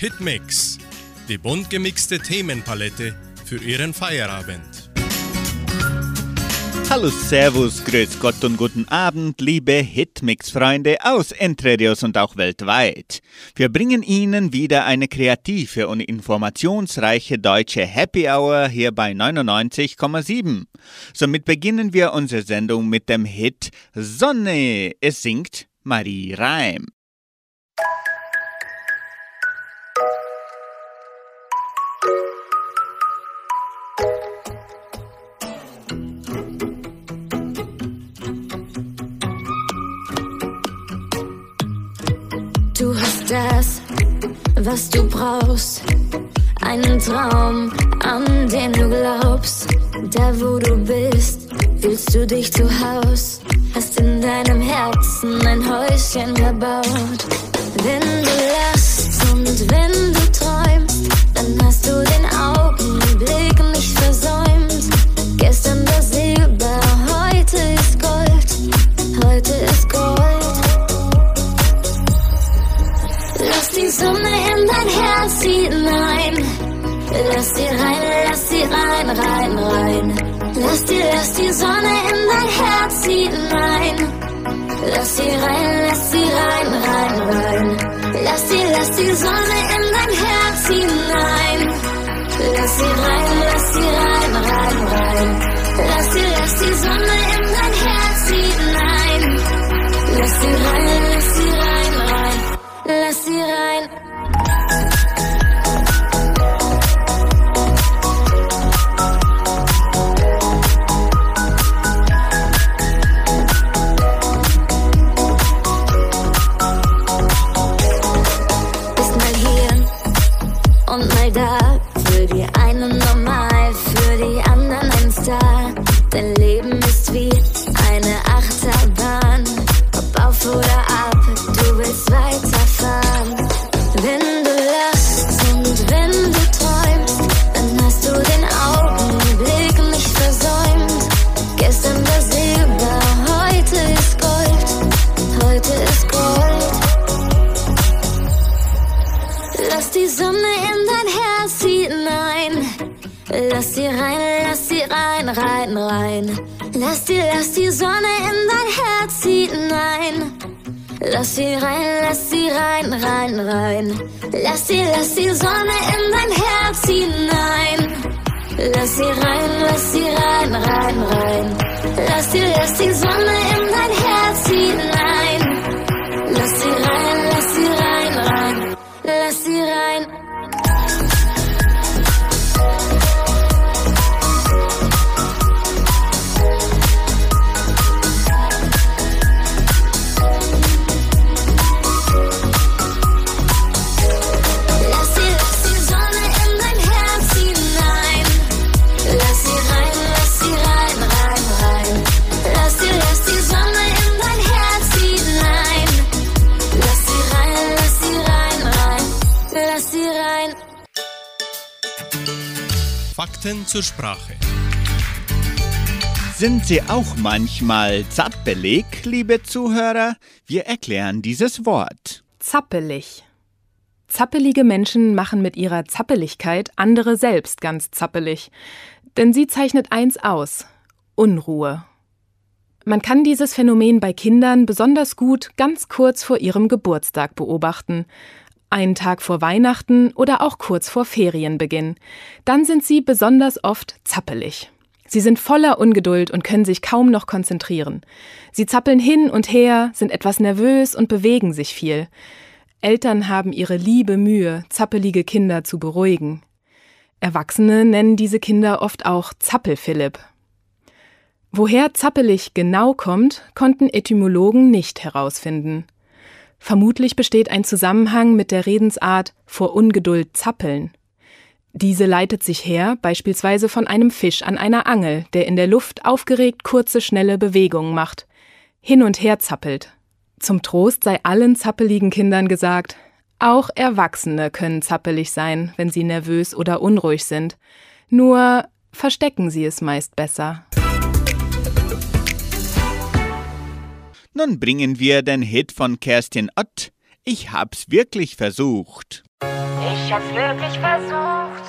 Hitmix, die bunt gemixte Themenpalette für Ihren Feierabend. Hallo, Servus, Grüß Gott und guten Abend, liebe Hitmix-Freunde aus Entredios und auch weltweit. Wir bringen Ihnen wieder eine kreative und informationsreiche deutsche Happy Hour hier bei 99,7. Somit beginnen wir unsere Sendung mit dem Hit Sonne. Es singt Marie Reim. Du hast das, was du brauchst. Einen Traum, an den du glaubst. Da wo du bist, fühlst du dich zu Haus. Hast in deinem Herzen ein Häuschen gebaut. Wenn du lachst und wenn du träumst, dann hast du Die Sonne in dein Herz hinein. Lass sie rein, lass sie rein, rein, rein. Lass die, lass die Sonne in dein Herz hinein. Lass sie rein, lass sie rein, rein, rein. Lass die, lass die Sonne in dein Herz hinein. Lass sie rein, lass sie rein, rein, rein. Lass sie, lass die Sonne in dein Herz hinein. Lass sie rein, zur Sprache. Sind Sie auch manchmal zappelig, liebe Zuhörer? Wir erklären dieses Wort. Zappelig. Zappelige Menschen machen mit ihrer Zappeligkeit andere selbst ganz zappelig. Denn sie zeichnet eins aus: Unruhe. Man kann dieses Phänomen bei Kindern besonders gut ganz kurz vor ihrem Geburtstag beobachten. Einen Tag vor Weihnachten oder auch kurz vor Ferienbeginn. Dann sind sie besonders oft zappelig. Sie sind voller Ungeduld und können sich kaum noch konzentrieren. Sie zappeln hin und her, sind etwas nervös und bewegen sich viel. Eltern haben ihre liebe Mühe, zappelige Kinder zu beruhigen. Erwachsene nennen diese Kinder oft auch Zappelphilipp. Woher zappelig genau kommt, konnten Etymologen nicht herausfinden. Vermutlich besteht ein Zusammenhang mit der Redensart vor Ungeduld zappeln. Diese leitet sich her beispielsweise von einem Fisch an einer Angel, der in der Luft aufgeregt kurze, schnelle Bewegungen macht, hin und her zappelt. Zum Trost sei allen zappeligen Kindern gesagt, auch Erwachsene können zappelig sein, wenn sie nervös oder unruhig sind. Nur verstecken sie es meist besser. Nun bringen wir den Hit von Kerstin Ott. Ich hab's wirklich versucht. Ich hab's wirklich versucht.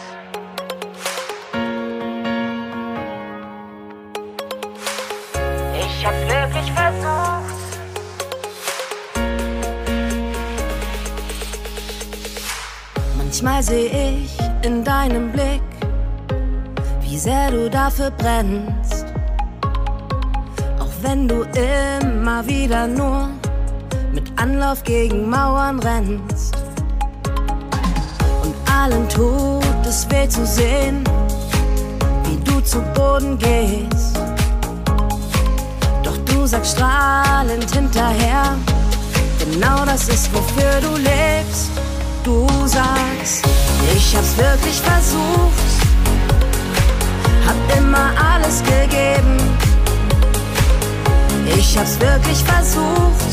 Ich hab's wirklich versucht. Manchmal seh ich in deinem Blick, wie sehr du dafür brennst. Wenn du immer wieder nur mit Anlauf gegen Mauern rennst. Und allen tut es weh zu sehen, wie du zu Boden gehst. Doch du sagst strahlend hinterher, genau das ist, wofür du lebst. Du sagst, ich hab's wirklich versucht, hab immer alles gegeben. Ich hab's wirklich versucht,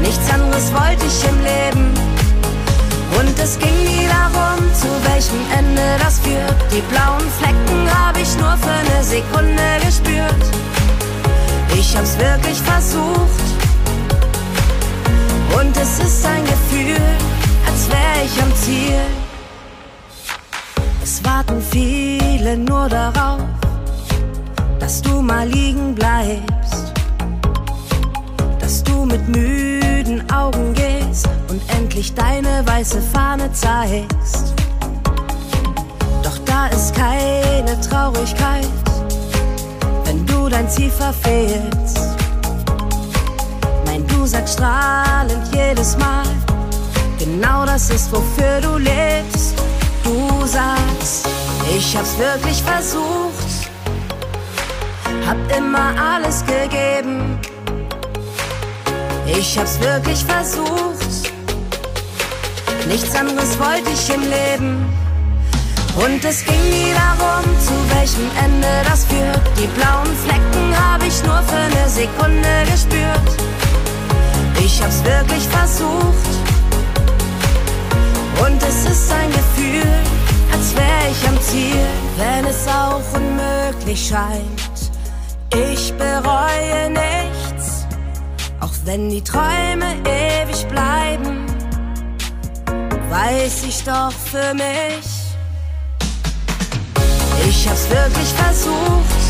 nichts anderes wollte ich im Leben. Und es ging nie darum, zu welchem Ende das führt. Die blauen Flecken hab ich nur für eine Sekunde gespürt. Ich hab's wirklich versucht. Und es ist ein Gefühl, als wär ich am Ziel. Es warten viele nur darauf, dass du mal liegen bleibst. Dass du mit müden Augen gehst und endlich deine weiße Fahne zeigst. Doch da ist keine Traurigkeit, wenn du dein Ziel verfehlst. Nein, du sagst strahlend jedes Mal, genau das ist, wofür du lebst. Du sagst, ich hab's wirklich versucht, hab immer alles gegeben. Ich hab's wirklich versucht, nichts anderes wollte ich im Leben. Und es ging nie darum, zu welchem Ende das führt. Die blauen Flecken hab ich nur für eine Sekunde gespürt. Ich hab's wirklich versucht. Und es ist ein Gefühl, als wär ich am Ziel, wenn es auch unmöglich scheint. Ich bereue nichts, auch wenn die Träume ewig bleiben, weiß ich doch für mich. Ich hab's wirklich versucht,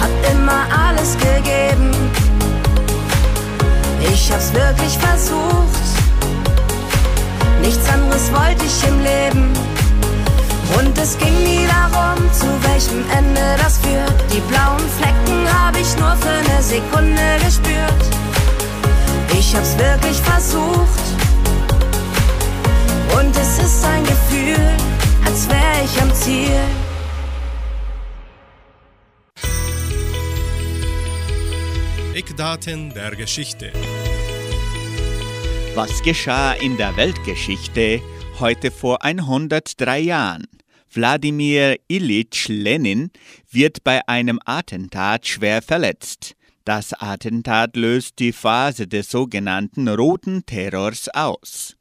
hab immer alles gegeben. Ich hab's wirklich versucht, nichts anderes wollte ich im Leben. Und es ging nie darum, zu welchem Ende das führt. Die blauen Flecken hab ich nur für eine Sekunde gespürt. Ich hab's wirklich versucht. Und es ist ein Gefühl, als wär ich am Ziel. Eckdaten der Geschichte. Was geschah in der Weltgeschichte heute vor 103 Jahren? Wladimir Ilyich Lenin wird bei einem Attentat schwer verletzt. Das Attentat löst die Phase des sogenannten Roten Terrors aus.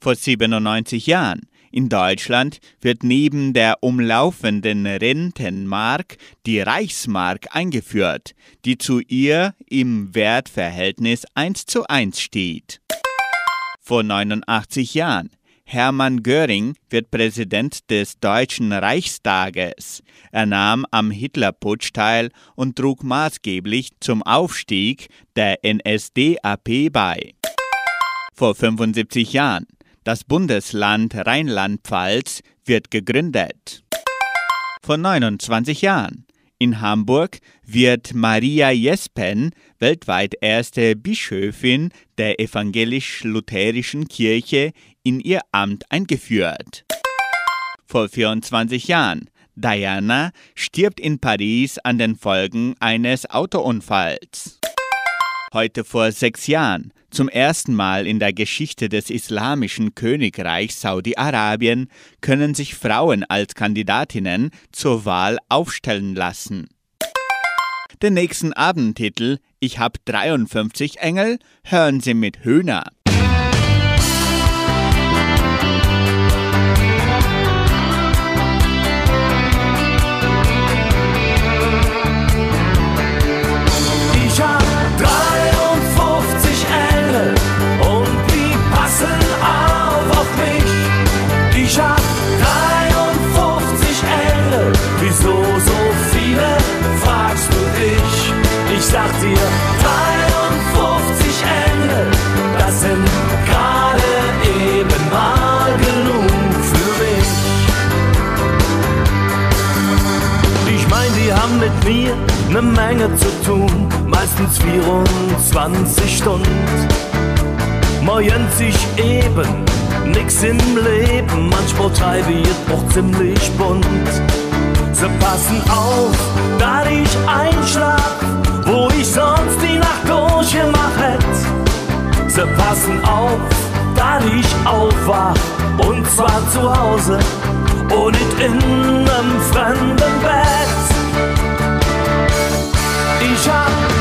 Vor 97 Jahren in Deutschland wird neben der umlaufenden Rentenmark die Reichsmark eingeführt, die zu ihr im Wertverhältnis 1 zu 1 steht. Vor 89 Jahren Hermann Göring wird Präsident des Deutschen Reichstages. Er nahm am Hitlerputsch teil und trug maßgeblich zum Aufstieg der NSDAP bei. Vor 75 Jahren das Bundesland Rheinland-Pfalz wird gegründet. Vor 29 Jahren. In Hamburg wird Maria Jespen weltweit erste Bischöfin der evangelisch-lutherischen Kirche in ihr Amt eingeführt. Vor 24 Jahren. Diana stirbt in Paris an den Folgen eines Autounfalls. Heute vor sechs Jahren, zum ersten Mal in der Geschichte des islamischen Königreichs Saudi-Arabien, können sich Frauen als Kandidatinnen zur Wahl aufstellen lassen. Den nächsten Abendtitel Ich hab 53 Engel hören Sie mit Höhner. sag dir, 53 Engel, das sind gerade eben mal genug für mich. Ich mein, die haben mit mir ne Menge zu tun, meistens 24 Stunden. Moin sich eben nix im Leben, manchmal treibe ich auch ziemlich bunt. Sie passen auf, da ich einschlaf wo ich sonst die Nacht durchgemacht hätt. Sie passen auf, da ich aufwach, und zwar zu Hause und nicht in einem fremden Bett. Ich hab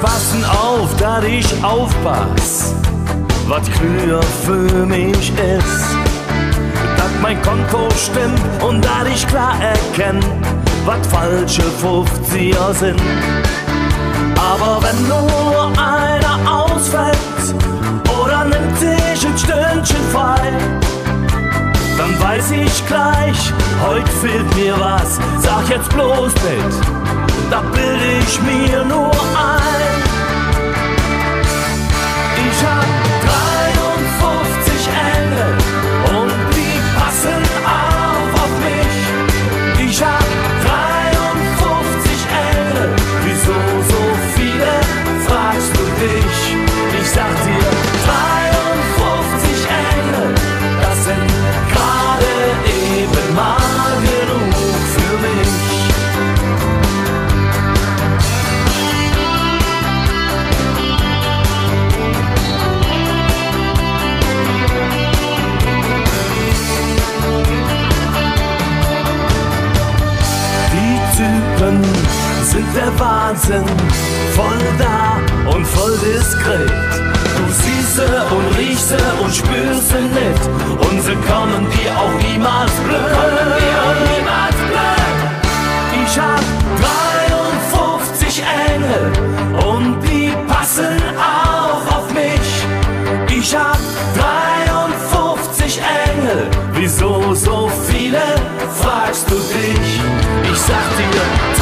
passen auf, dass ich aufpass was klüger für mich ist. Dass mein Konto stimmt und dass ich klar erkenne, was falsche 50er sind. Aber wenn nur einer ausfällt oder nimmt sich ein Stündchen frei, dann weiß ich gleich, heute fehlt mir was. Sag jetzt bloß nicht, da bild ich mir nur ein. Der Wahnsinn, voll da und voll diskret. Du siehst sie und riechst und spürst sie nicht. Und sie kommen dir auch niemals blöd. niemals blöd. Ich hab 53 Engel und die passen auf auf mich. Ich hab 53 Engel, wieso so viele, fragst du dich. Ich sag dir,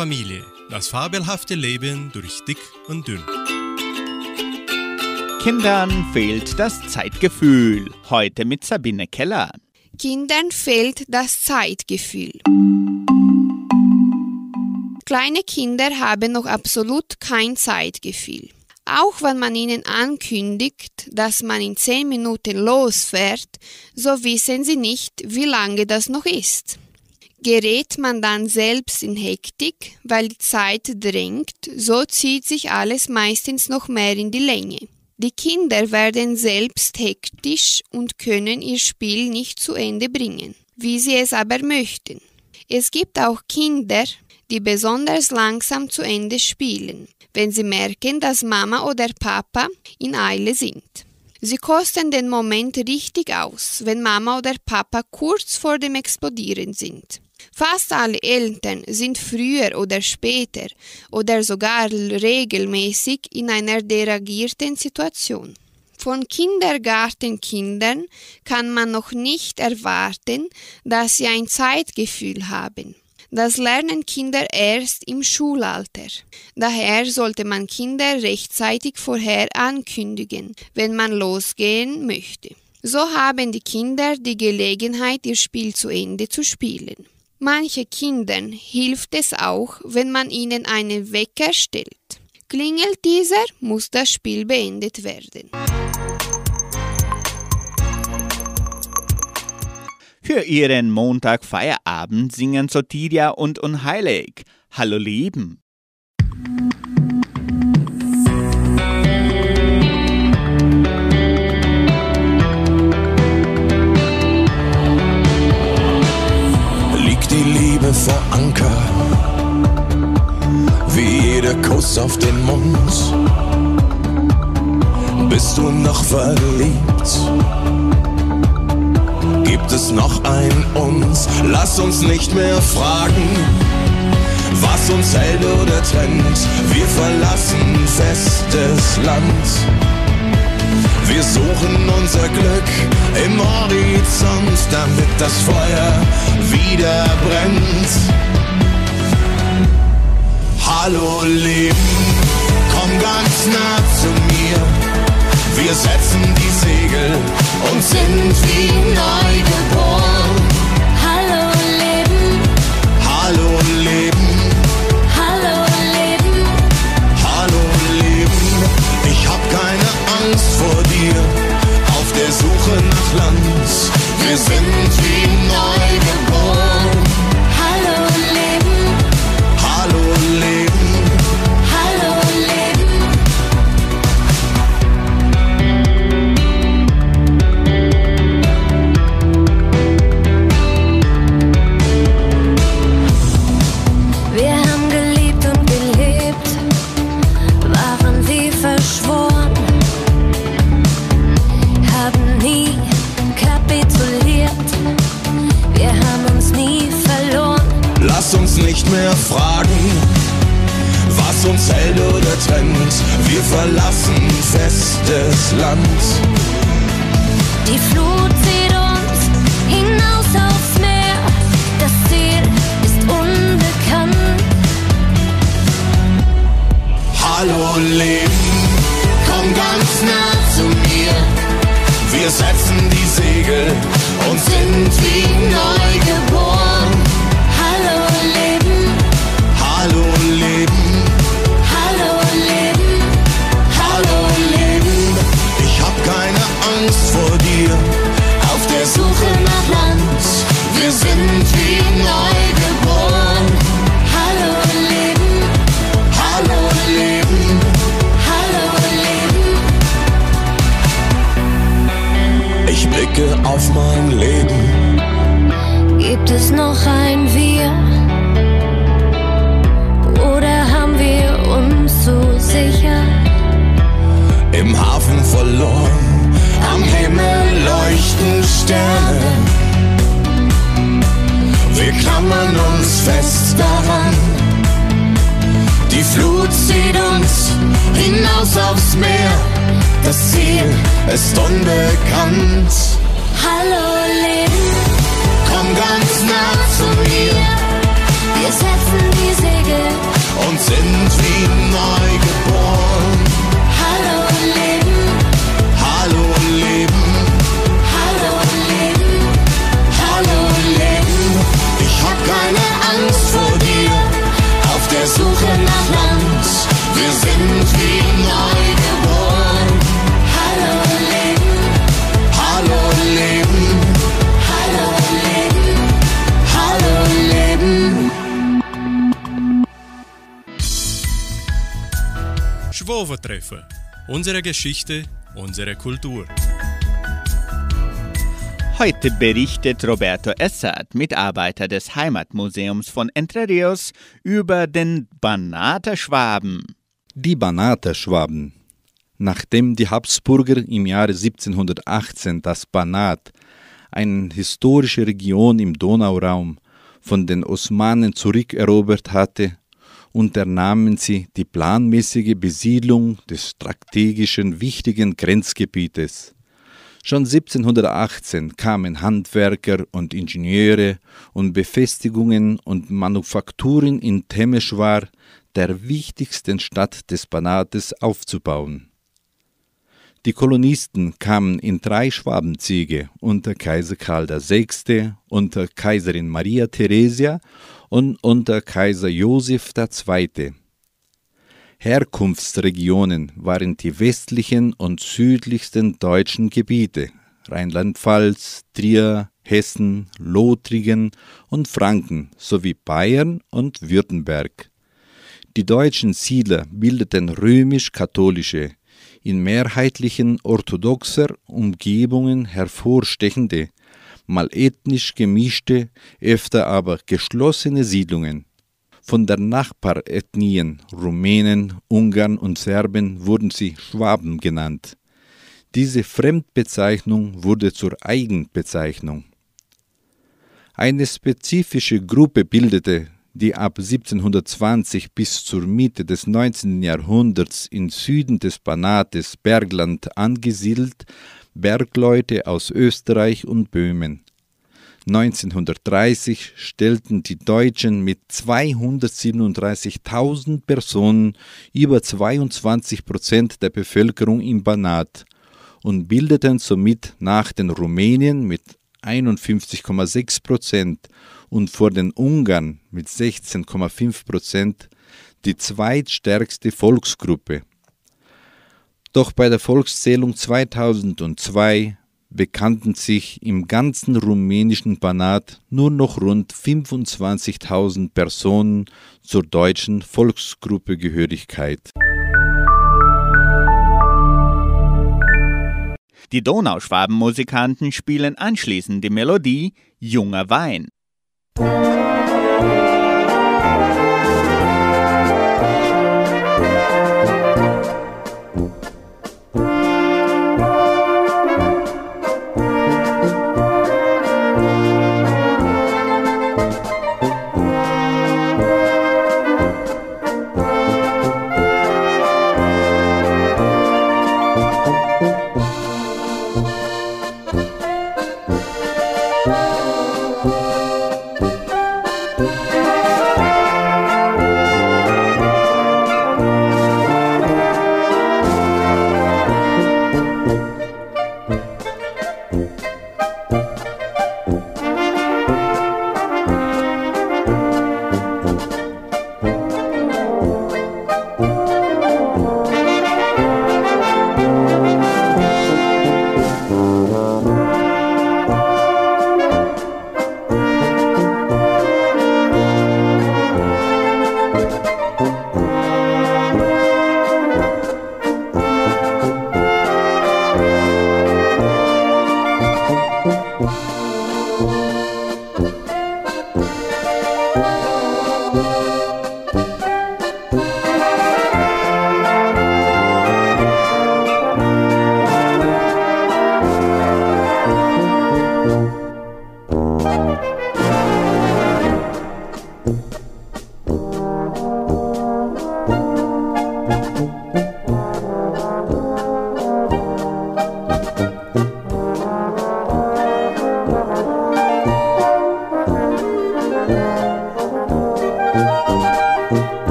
Familie. Das fabelhafte Leben durch dick und dünn. Kindern fehlt das Zeitgefühl. Heute mit Sabine Keller. Kindern fehlt das Zeitgefühl. Kleine Kinder haben noch absolut kein Zeitgefühl. Auch wenn man ihnen ankündigt, dass man in zehn Minuten losfährt, so wissen sie nicht, wie lange das noch ist. Gerät man dann selbst in Hektik, weil die Zeit drängt, so zieht sich alles meistens noch mehr in die Länge. Die Kinder werden selbst hektisch und können ihr Spiel nicht zu Ende bringen, wie sie es aber möchten. Es gibt auch Kinder, die besonders langsam zu Ende spielen, wenn sie merken, dass Mama oder Papa in Eile sind. Sie kosten den Moment richtig aus, wenn Mama oder Papa kurz vor dem Explodieren sind. Fast alle Eltern sind früher oder später oder sogar regelmäßig in einer deragierten Situation. Von Kindergartenkindern kann man noch nicht erwarten, dass sie ein Zeitgefühl haben. Das lernen Kinder erst im Schulalter. Daher sollte man Kinder rechtzeitig vorher ankündigen, wenn man losgehen möchte. So haben die Kinder die Gelegenheit, ihr Spiel zu Ende zu spielen. Manche Kindern hilft es auch, wenn man ihnen einen Wecker stellt. Klingelt dieser, muss das Spiel beendet werden. Für ihren Montag-Feierabend singen Sotiria und Unheilig. Hallo Lieben. Liebe vor Anker, wie jeder Kuss auf den Mund. Bist du noch verliebt? Gibt es noch ein uns? Lass uns nicht mehr fragen, was uns hält oder trennt. Wir verlassen festes Land. Wir suchen unser Glück im Horizont, damit das Feuer wieder brennt. Hallo Leben, komm ganz nah zu mir. Wir setzen die Segel und sind wie neu geboren. Land. Wir sind wie neu Schwovertreffer. Unsere Geschichte, unsere Kultur. Heute berichtet Roberto Essert, Mitarbeiter des Heimatmuseums von Entre Rios, über den Banaterschwaben. Die Banaterschwaben. Nachdem die Habsburger im Jahre 1718 das Banat, eine historische Region im Donauraum, von den Osmanen zurückerobert hatte, unternahmen sie die planmäßige Besiedlung des strategischen wichtigen Grenzgebietes. Schon 1718 kamen Handwerker und Ingenieure und Befestigungen und Manufakturen in Temeshwar, der wichtigsten Stadt des Banates, aufzubauen. Die Kolonisten kamen in drei Schwabenzüge unter Kaiser Karl VI., unter Kaiserin Maria Theresia und unter Kaiser Joseph II. Herkunftsregionen waren die westlichen und südlichsten deutschen Gebiete Rheinland-Pfalz, Trier, Hessen, Lothringen und Franken sowie Bayern und Württemberg. Die deutschen Siedler bildeten römisch-katholische, in mehrheitlichen orthodoxer Umgebungen hervorstechende, mal ethnisch gemischte, öfter aber geschlossene Siedlungen. Von der Nachbarethnien Rumänen, Ungarn und Serben wurden sie Schwaben genannt. Diese Fremdbezeichnung wurde zur Eigenbezeichnung. Eine spezifische Gruppe bildete die ab 1720 bis zur Mitte des 19. Jahrhunderts im Süden des Banates Bergland angesiedelt Bergleute aus Österreich und Böhmen. 1930 stellten die Deutschen mit 237.000 Personen über 22 Prozent der Bevölkerung im Banat und bildeten somit nach den Rumänien mit 51,6 Prozent und vor den Ungarn mit 16,5 Prozent die zweitstärkste Volksgruppe. Doch bei der Volkszählung 2002 bekannten sich im ganzen rumänischen Banat nur noch rund 25.000 Personen zur deutschen Volksgruppegehörigkeit. Die Donauschwabenmusikanten spielen anschließend die Melodie Junger Wein.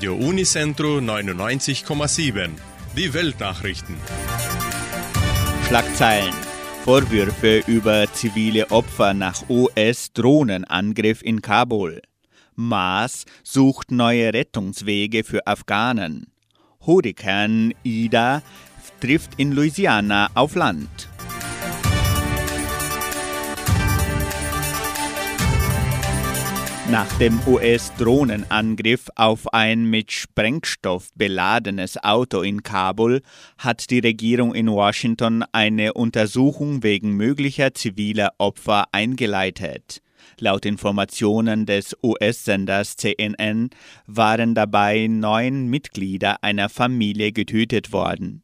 Radio Unicentro 99,7. Die Weltnachrichten. Schlagzeilen. Vorwürfe über zivile Opfer nach US-Drohnenangriff in Kabul. Maas sucht neue Rettungswege für Afghanen. Hurrikan Ida trifft in Louisiana auf Land. Nach dem US-Drohnenangriff auf ein mit Sprengstoff beladenes Auto in Kabul hat die Regierung in Washington eine Untersuchung wegen möglicher ziviler Opfer eingeleitet. Laut Informationen des US-Senders CNN waren dabei neun Mitglieder einer Familie getötet worden.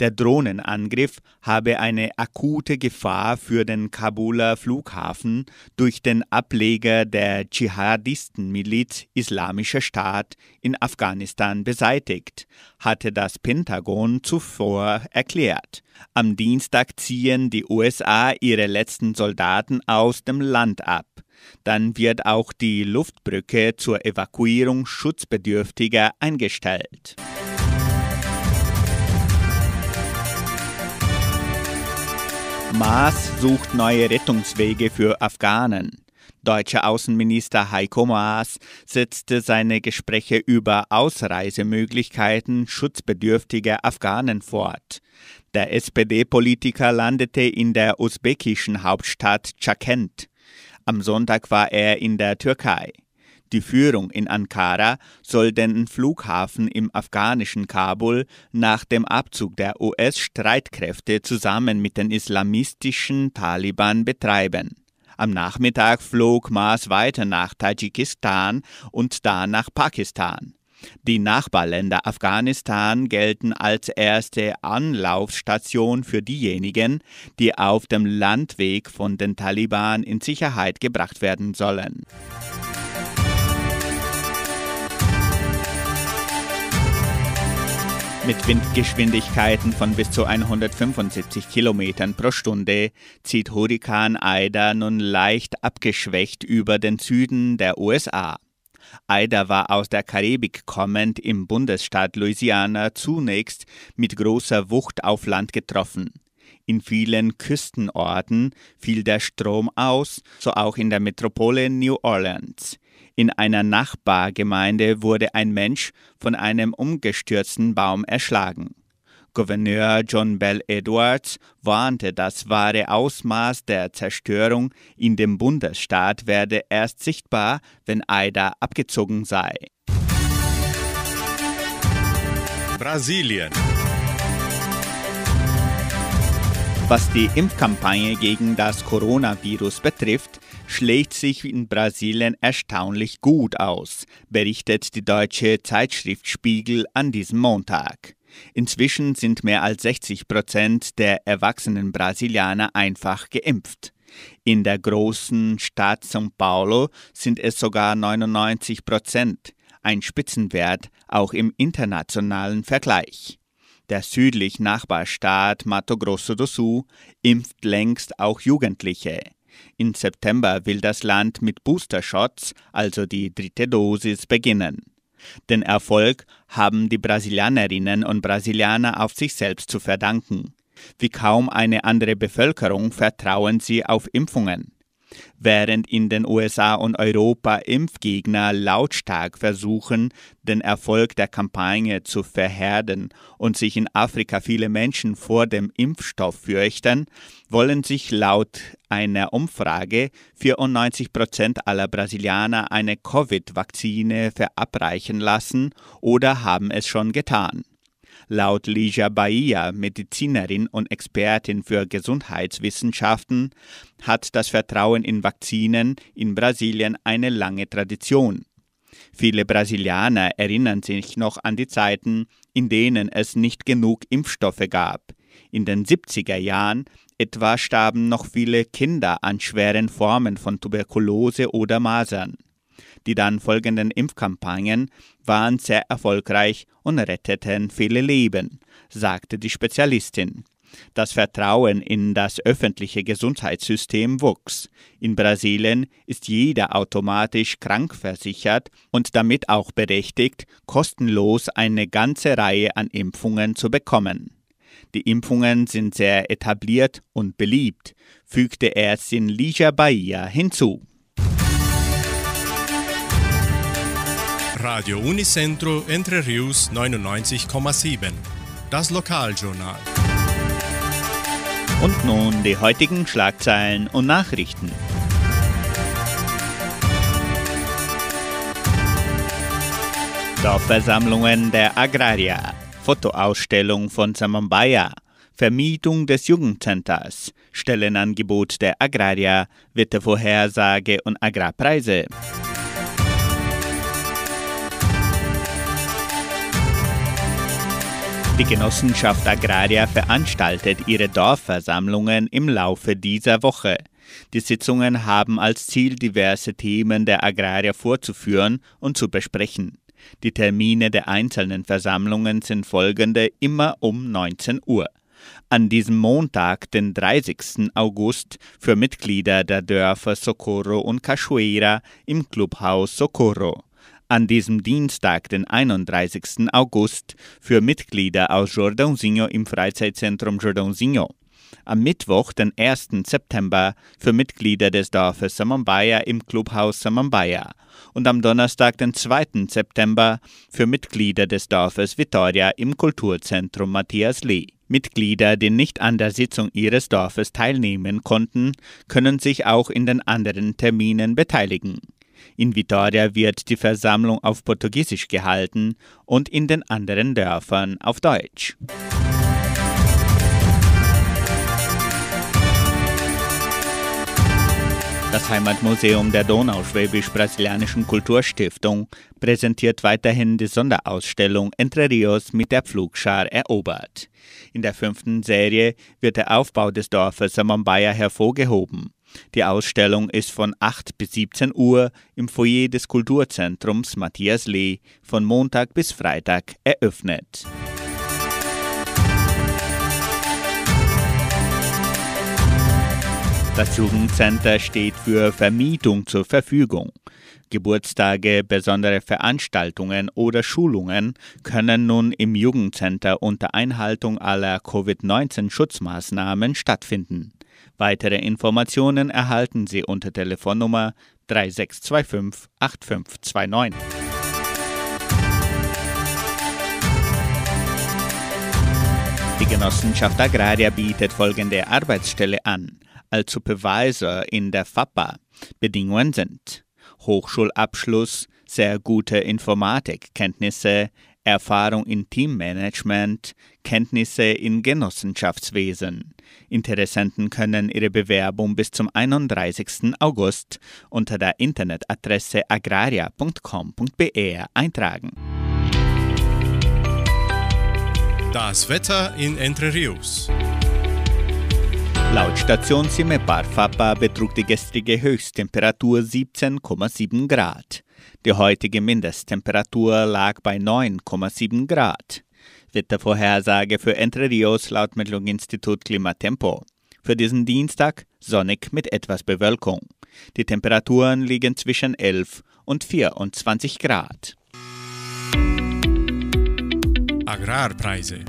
Der Drohnenangriff habe eine akute Gefahr für den Kabuler Flughafen durch den Ableger der Dschihadistenmiliz Islamischer Staat in Afghanistan beseitigt, hatte das Pentagon zuvor erklärt. Am Dienstag ziehen die USA ihre letzten Soldaten aus dem Land ab. Dann wird auch die Luftbrücke zur Evakuierung Schutzbedürftiger eingestellt. Maas sucht neue Rettungswege für Afghanen. Deutscher Außenminister Heiko Maas setzte seine Gespräche über Ausreisemöglichkeiten schutzbedürftiger Afghanen fort. Der SPD-Politiker landete in der usbekischen Hauptstadt Chakent. Am Sonntag war er in der Türkei. Die Führung in Ankara soll den Flughafen im afghanischen Kabul nach dem Abzug der US-Streitkräfte zusammen mit den islamistischen Taliban betreiben. Am Nachmittag flog Maas weiter nach Tadschikistan und dann nach Pakistan. Die Nachbarländer Afghanistan gelten als erste Anlaufstation für diejenigen, die auf dem Landweg von den Taliban in Sicherheit gebracht werden sollen. Mit Windgeschwindigkeiten von bis zu 175 Kilometern pro Stunde zieht Hurrikan Ida nun leicht abgeschwächt über den Süden der USA. Ida war aus der Karibik kommend im Bundesstaat Louisiana zunächst mit großer Wucht auf Land getroffen. In vielen Küstenorten fiel der Strom aus, so auch in der Metropole New Orleans. In einer Nachbargemeinde wurde ein Mensch von einem umgestürzten Baum erschlagen. Gouverneur John Bell Edwards warnte, das wahre Ausmaß der Zerstörung in dem Bundesstaat werde erst sichtbar, wenn Ida abgezogen sei. Brasilien. Was die Impfkampagne gegen das Coronavirus betrifft, schlägt sich in Brasilien erstaunlich gut aus, berichtet die deutsche Zeitschrift Spiegel an diesem Montag. Inzwischen sind mehr als 60 Prozent der erwachsenen Brasilianer einfach geimpft. In der großen Stadt São Paulo sind es sogar 99 Prozent, ein Spitzenwert auch im internationalen Vergleich. Der südlich Nachbarstaat Mato Grosso do Sul impft längst auch Jugendliche. Im September will das Land mit Booster-Shots, also die dritte Dosis, beginnen. Den Erfolg haben die Brasilianerinnen und Brasilianer auf sich selbst zu verdanken. Wie kaum eine andere Bevölkerung vertrauen sie auf Impfungen. Während in den USA und Europa Impfgegner lautstark versuchen, den Erfolg der Kampagne zu verhärden und sich in Afrika viele Menschen vor dem Impfstoff fürchten, wollen sich laut einer Umfrage 94 Prozent aller Brasilianer eine Covid-Vakzine verabreichen lassen oder haben es schon getan. Laut Ligia Bahia, Medizinerin und Expertin für Gesundheitswissenschaften, hat das Vertrauen in Vakzinen in Brasilien eine lange Tradition. Viele Brasilianer erinnern sich noch an die Zeiten, in denen es nicht genug Impfstoffe gab. In den 70er Jahren etwa starben noch viele Kinder an schweren Formen von Tuberkulose oder Masern. Die dann folgenden Impfkampagnen waren sehr erfolgreich und retteten viele Leben, sagte die Spezialistin. Das Vertrauen in das öffentliche Gesundheitssystem wuchs. In Brasilien ist jeder automatisch krankversichert und damit auch berechtigt, kostenlos eine ganze Reihe an Impfungen zu bekommen. Die Impfungen sind sehr etabliert und beliebt, fügte Ärztin Ligia Bahia hinzu. Radio Unicentro Entre Rius 99,7. Das Lokaljournal. Und nun die heutigen Schlagzeilen und Nachrichten. Dorfversammlungen der Agrarier, Fotoausstellung von Samambaya, Vermietung des Jugendcenters, Stellenangebot der Agrarier, Wettervorhersage und Agrarpreise. Die Genossenschaft Agraria veranstaltet ihre Dorfversammlungen im Laufe dieser Woche. Die Sitzungen haben als Ziel, diverse Themen der Agrarier vorzuführen und zu besprechen. Die Termine der einzelnen Versammlungen sind folgende immer um 19 Uhr. An diesem Montag, den 30. August, für Mitglieder der Dörfer Socorro und Cachoeira im Clubhaus Socorro an diesem Dienstag, den 31. August, für Mitglieder aus Jordãozinho im Freizeitzentrum Jordãozinho. Am Mittwoch, den 1. September, für Mitglieder des Dorfes Samambaya im Clubhaus Samambaya. Und am Donnerstag, den 2. September, für Mitglieder des Dorfes Vitoria im Kulturzentrum Matthias Lee. Mitglieder, die nicht an der Sitzung ihres Dorfes teilnehmen konnten, können sich auch in den anderen Terminen beteiligen. In Vitoria wird die Versammlung auf Portugiesisch gehalten und in den anderen Dörfern auf Deutsch. Das Heimatmuseum der Donauschwäbisch-Brasilianischen Kulturstiftung präsentiert weiterhin die Sonderausstellung Entre Rios mit der Pflugschar erobert. In der fünften Serie wird der Aufbau des Dorfes Samambaya hervorgehoben. Die Ausstellung ist von 8 bis 17 Uhr im Foyer des Kulturzentrums Matthias Lee von Montag bis Freitag eröffnet. Das Jugendcenter steht für Vermietung zur Verfügung. Geburtstage, besondere Veranstaltungen oder Schulungen können nun im Jugendcenter unter Einhaltung aller Covid-19-Schutzmaßnahmen stattfinden. Weitere Informationen erhalten Sie unter Telefonnummer 3625 8529. Die Genossenschaft Agraria bietet folgende Arbeitsstelle an. Als Supervisor in der FAPA. Bedingungen sind Hochschulabschluss, sehr gute Informatikkenntnisse, Erfahrung in Teammanagement, Kenntnisse in Genossenschaftswesen. Interessenten können ihre Bewerbung bis zum 31. August unter der Internetadresse agraria.com.br eintragen. Das Wetter in Entre Rios. Laut Station Cimepar Fapa betrug die gestrige Höchsttemperatur 17,7 Grad. Die heutige Mindesttemperatur lag bei 9,7 Grad. Wettervorhersage für Entre Rios laut Metlog-Institut Klimatempo. Für diesen Dienstag sonnig mit etwas Bewölkung. Die Temperaturen liegen zwischen 11 und 24 Grad. Agrarpreise.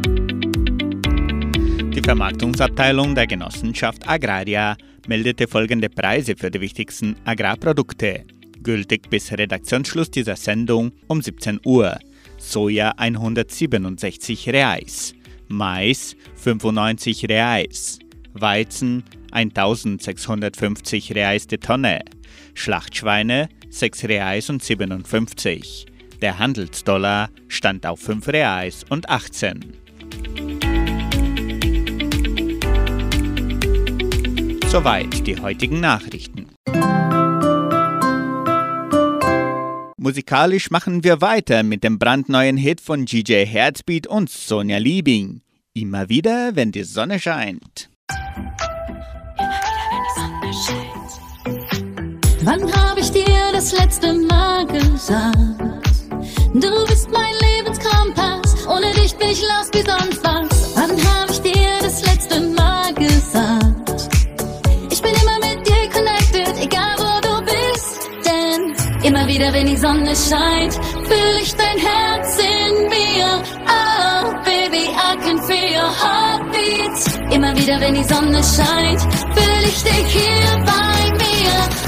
Die Vermarktungsabteilung der Genossenschaft Agraria meldete folgende Preise für die wichtigsten Agrarprodukte. Gültig bis Redaktionsschluss dieser Sendung um 17 Uhr. Soja 167 Reais, Mais 95 Reais, Weizen 1650 Reais die Tonne, Schlachtschweine 6 Reais und 57. Der Handelsdollar stand auf 5 Reais und 18. Soweit die heutigen Nachrichten. Musikalisch machen wir weiter mit dem brandneuen Hit von GJ Herzbeat und Sonja Liebing. Immer wieder, wenn die Sonne scheint. Wann hab ich dir das letzte Mal gesagt? Du bist mein Lebenskompass, ohne dich bin ich lost wie sonst was. Wieder, wenn die Sonne scheint, fühl ich dein Herz in mir. Oh, baby, I can feel your heartbeat. Immer wieder, wenn die Sonne scheint, fühl ich dich hier bei mir.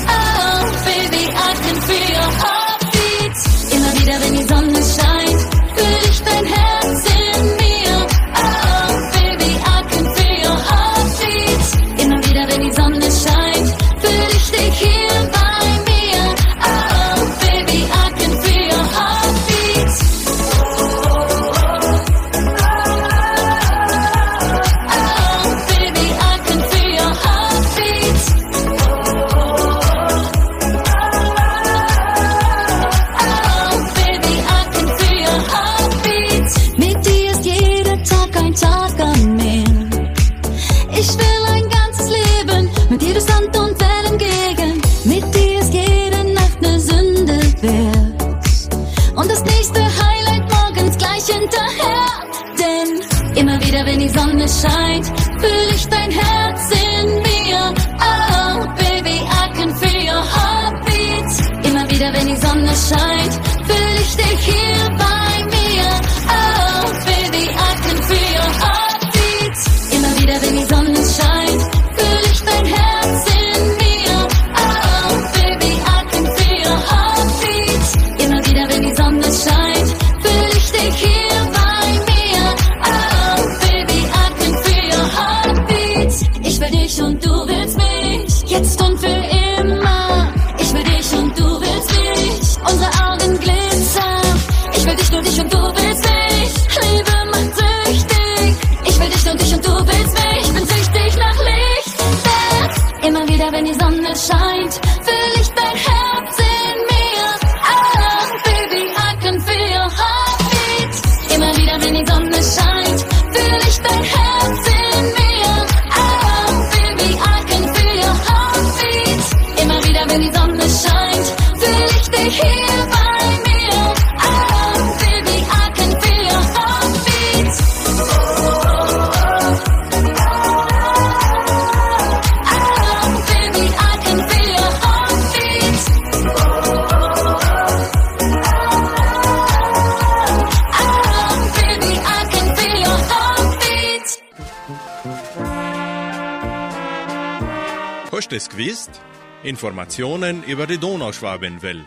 side Informationen über die Donauschwabenwelle.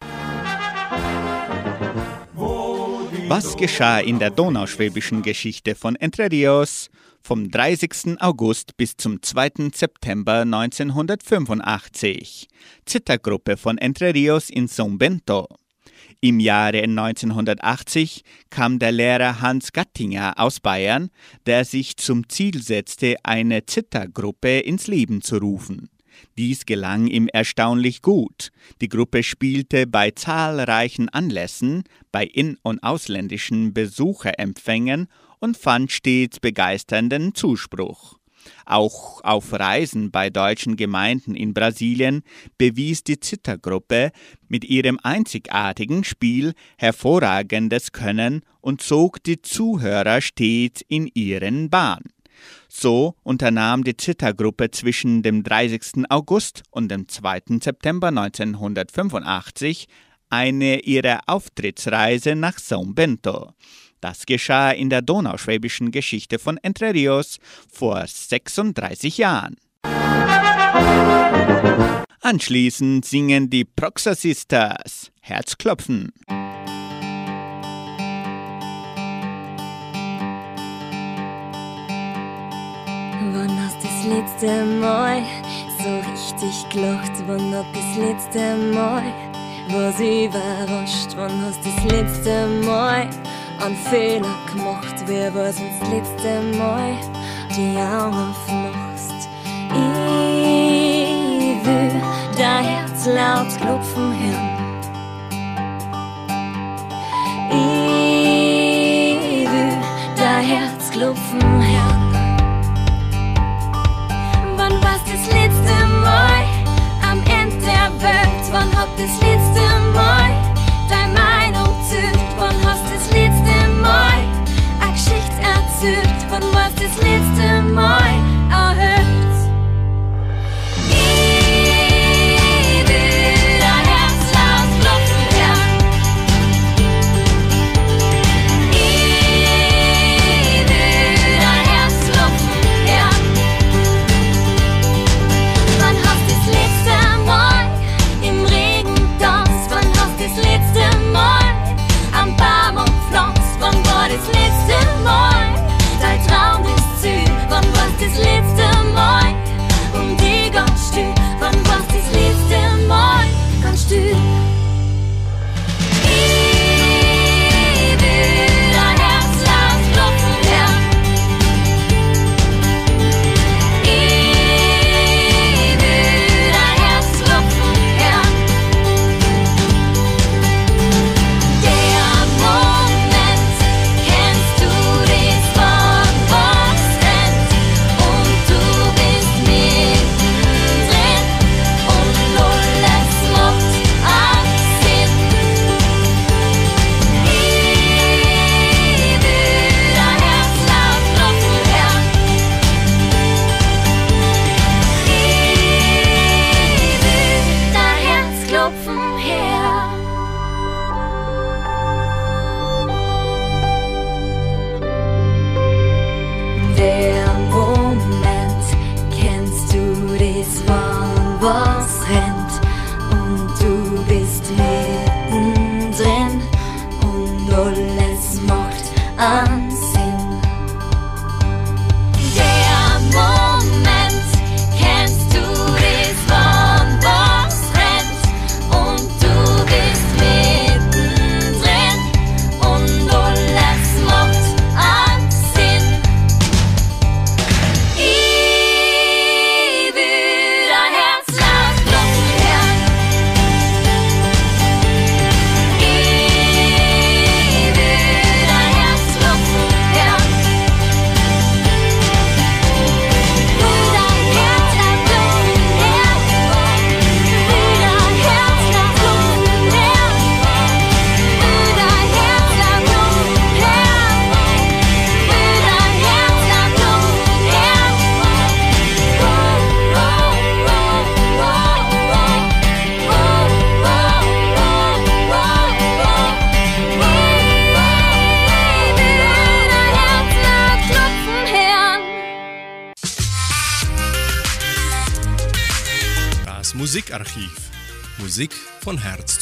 Was geschah in der donauschwäbischen Geschichte von Entre Rios vom 30. August bis zum 2. September 1985? Zittergruppe von Entre Rios in São Bento. Im Jahre 1980 kam der Lehrer Hans Gattinger aus Bayern, der sich zum Ziel setzte, eine Zittergruppe ins Leben zu rufen. Dies gelang ihm erstaunlich gut. Die Gruppe spielte bei zahlreichen Anlässen, bei in- und ausländischen Besucherempfängen und fand stets begeisternden Zuspruch. Auch auf Reisen bei deutschen Gemeinden in Brasilien bewies die Zittergruppe mit ihrem einzigartigen Spiel hervorragendes Können und zog die Zuhörer stets in ihren Bahn. So unternahm die Zittergruppe zwischen dem 30. August und dem 2. September 1985 eine ihrer Auftrittsreise nach São Bento. Das geschah in der donauschwäbischen Geschichte von Entre Rios vor 36 Jahren. Anschließend singen die Proxa Sisters Herzklopfen. Letzte Mal so richtig gelacht? Wann hat das letzte Mal was überrascht? Wann hast das letzte Mal einen Fehler gemacht? Wer war's das letzte Mal die Augen aufmachst? Ich will dein Herz laut klopfen hören. Ich will dein Herz klopfen hören. Das letzte Mal deine Meinung zählt? Wann hast das letzte Mal eine Geschichte erzählt? Wann war's das letzte Mal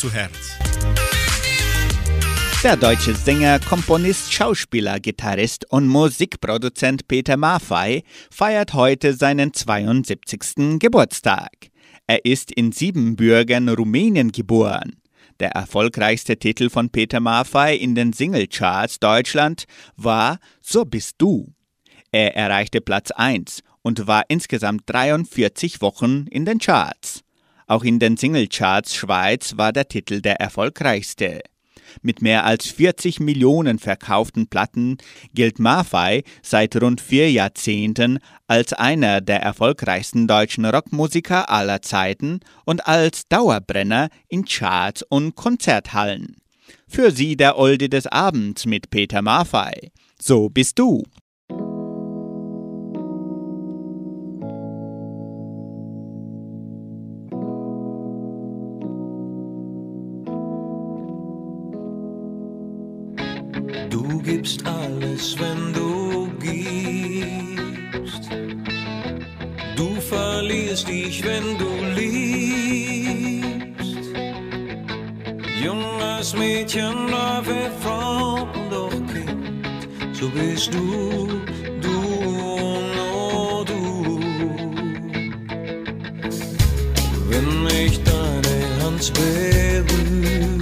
zu Herz. Der deutsche Sänger, Komponist, Schauspieler, Gitarrist und Musikproduzent Peter Maffay feiert heute seinen 72. Geburtstag. Er ist in Siebenbürgen, Rumänien geboren. Der erfolgreichste Titel von Peter Maffay in den Singlecharts Deutschland war So bist du. Er erreichte Platz 1 und war insgesamt 43 Wochen in den Charts. Auch in den Singlecharts Schweiz war der Titel der erfolgreichste. Mit mehr als 40 Millionen verkauften Platten gilt Maffei seit rund vier Jahrzehnten als einer der erfolgreichsten deutschen Rockmusiker aller Zeiten und als Dauerbrenner in Charts und Konzerthallen. Für Sie der Olde des Abends mit Peter Maffei. So bist du. Gibst alles, wenn du gibst. Du verlierst dich, wenn du liebst. Junges Mädchen, brave Frau auch Kind, so bist du, du, nur du. Wenn mich deine Hand berührt,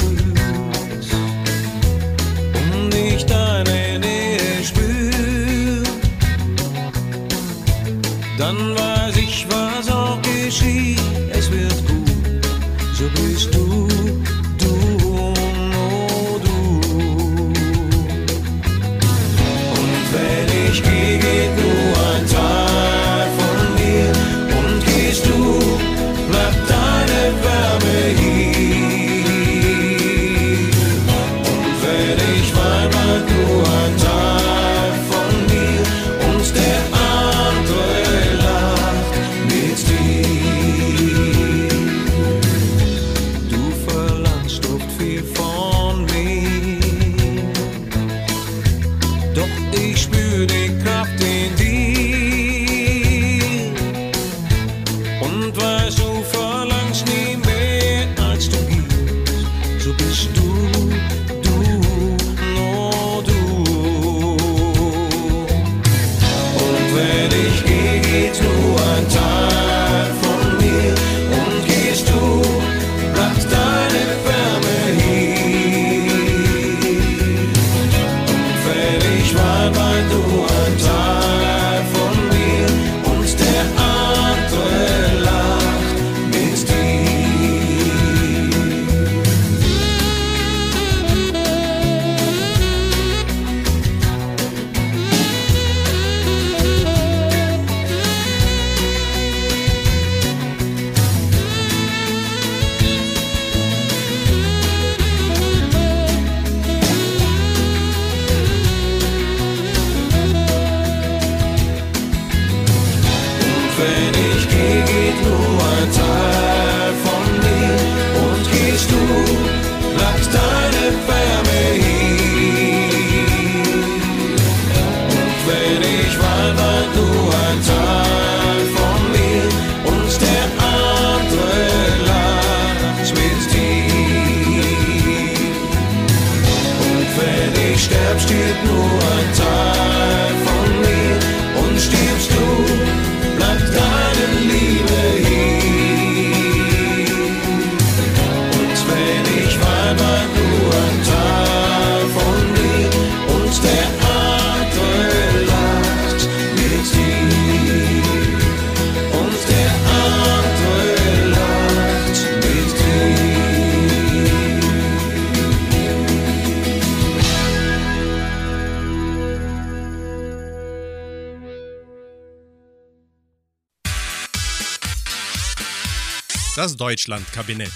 Deutschlandkabinett.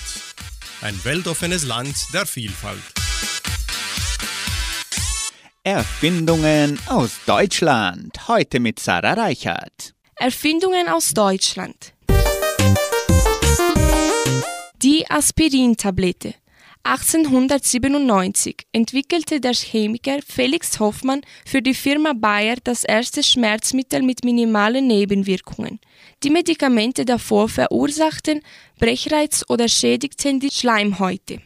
Ein weltoffenes Land der Vielfalt. Erfindungen aus Deutschland. Heute mit Sarah Reichert. Erfindungen aus Deutschland. Die Aspirintablette. 1897 entwickelte der Chemiker Felix Hoffmann für die Firma Bayer das erste Schmerzmittel mit minimalen Nebenwirkungen. Die Medikamente davor verursachten Brechreiz oder schädigten die Schleimhäute.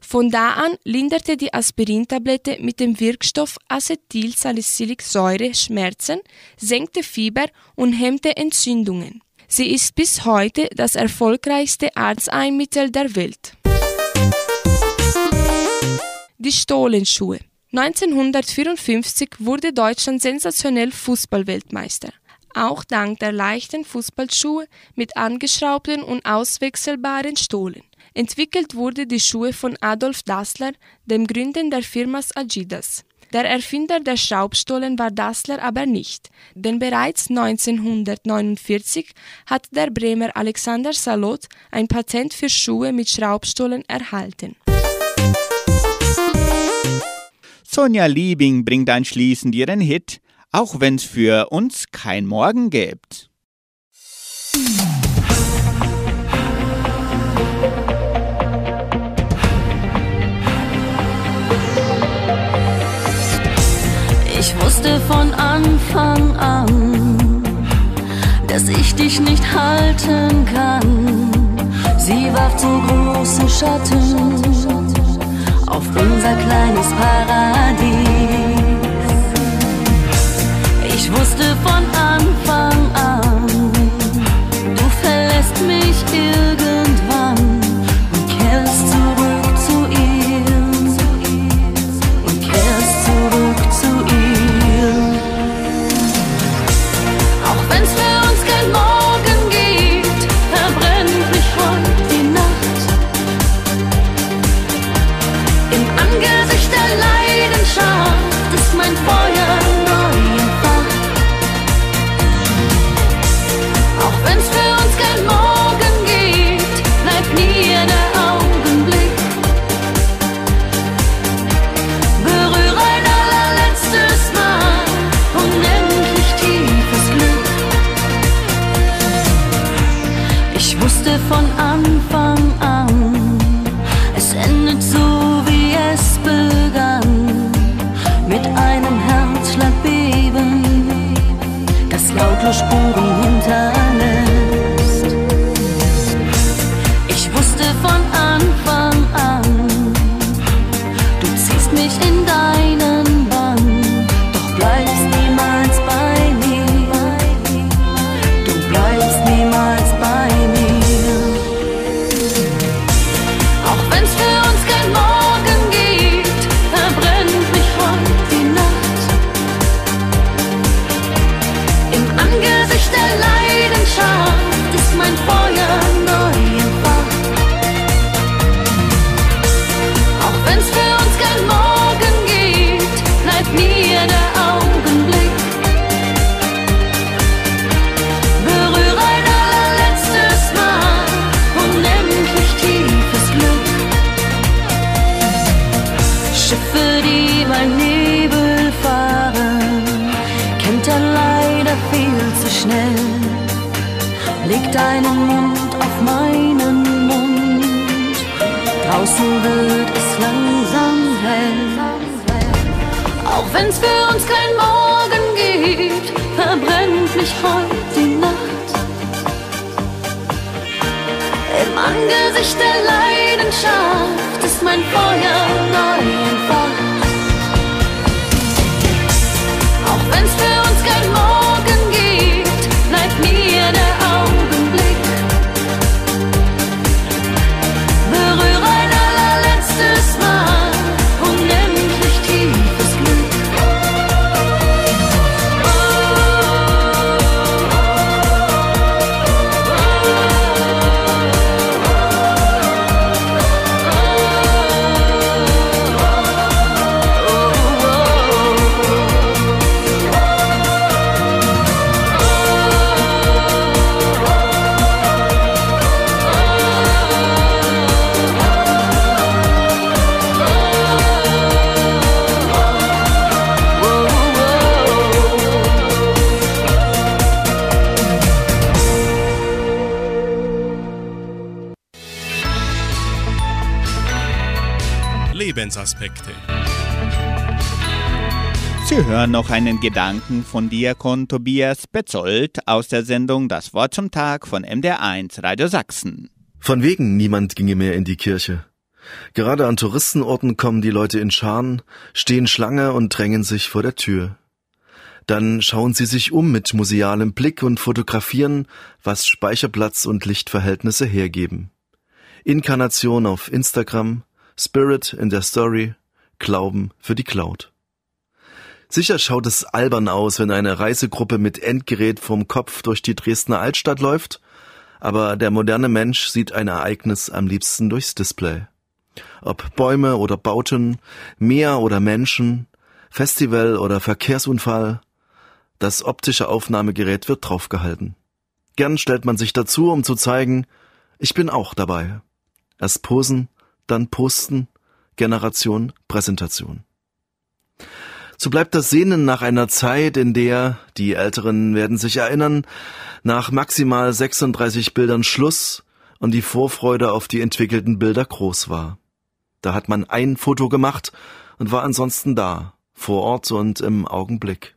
Von da an linderte die Aspirintablette mit dem Wirkstoff Acetylsalicylsäure Schmerzen, senkte Fieber und hemmte Entzündungen. Sie ist bis heute das erfolgreichste Arzneimittel der Welt. Die Stohlenschuhe. 1954 wurde Deutschland sensationell Fußballweltmeister. Auch dank der leichten Fußballschuhe mit angeschraubten und auswechselbaren Stohlen. Entwickelt wurde die Schuhe von Adolf Dassler, dem Gründer der Firma Adidas. Der Erfinder der Schraubstollen war Dassler aber nicht, denn bereits 1949 hat der Bremer Alexander Salot ein Patent für Schuhe mit Schraubstollen erhalten. Sonja Liebing bringt anschließend ihren Hit, auch wenn's für uns kein Morgen gibt. Ich wusste von Anfang an, dass ich dich nicht halten kann. Sie warf zu großen Schatten auf unser kleines Paradies. Ich wusste von Anfang an, du verlässt mich irgendwann Der Leidenschaft ist mein Feuer Sie hören noch einen Gedanken von Diakon Tobias Betzold aus der Sendung Das Wort zum Tag von MDR1 Radio Sachsen. Von wegen niemand ginge mehr in die Kirche. Gerade an Touristenorten kommen die Leute in Scharen, stehen Schlange und drängen sich vor der Tür. Dann schauen sie sich um mit musealem Blick und fotografieren, was Speicherplatz und Lichtverhältnisse hergeben. Inkarnation auf Instagram, Spirit in der Story, Glauben für die Cloud. Sicher schaut es albern aus, wenn eine Reisegruppe mit Endgerät vom Kopf durch die Dresdner Altstadt läuft, aber der moderne Mensch sieht ein Ereignis am liebsten durchs Display. Ob Bäume oder Bauten, Meer oder Menschen, Festival oder Verkehrsunfall, das optische Aufnahmegerät wird draufgehalten. Gern stellt man sich dazu, um zu zeigen, ich bin auch dabei. Erst posen, dann posten, Generation Präsentation. So bleibt das Sehnen nach einer Zeit, in der, die Älteren werden sich erinnern, nach maximal 36 Bildern Schluss und die Vorfreude auf die entwickelten Bilder groß war. Da hat man ein Foto gemacht und war ansonsten da, vor Ort und im Augenblick.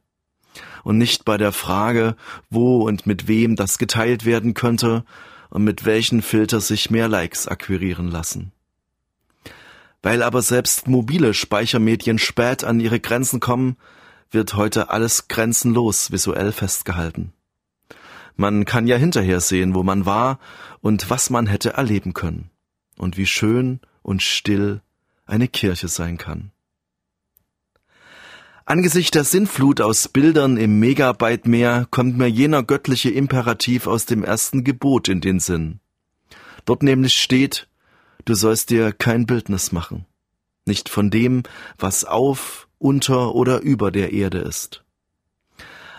Und nicht bei der Frage, wo und mit wem das geteilt werden könnte und mit welchen Filter sich mehr Likes akquirieren lassen. Weil aber selbst mobile Speichermedien spät an ihre Grenzen kommen, wird heute alles grenzenlos visuell festgehalten. Man kann ja hinterher sehen, wo man war und was man hätte erleben können und wie schön und still eine Kirche sein kann. Angesichts der Sinnflut aus Bildern im Megabyte-Meer kommt mir jener göttliche Imperativ aus dem ersten Gebot in den Sinn. Dort nämlich steht, du sollst dir kein Bildnis machen, nicht von dem, was auf, unter oder über der Erde ist.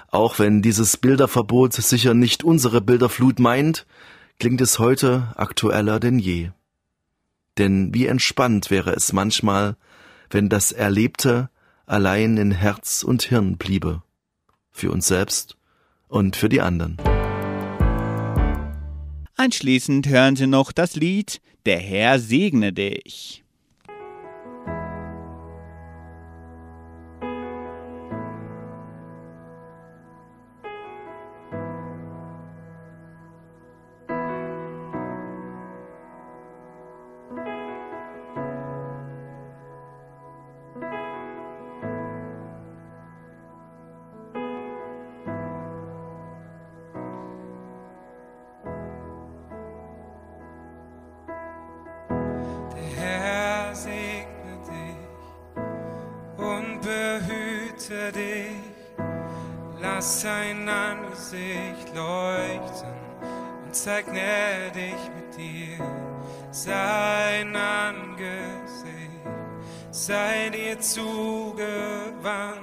Auch wenn dieses Bilderverbot sicher nicht unsere Bilderflut meint, klingt es heute aktueller denn je. Denn wie entspannt wäre es manchmal, wenn das Erlebte allein in Herz und Hirn bliebe, für uns selbst und für die anderen. Anschließend hören Sie noch das Lied Der Herr segne dich. Zeig gnädig mit dir. Sein Angesicht, sei dir zugewandt,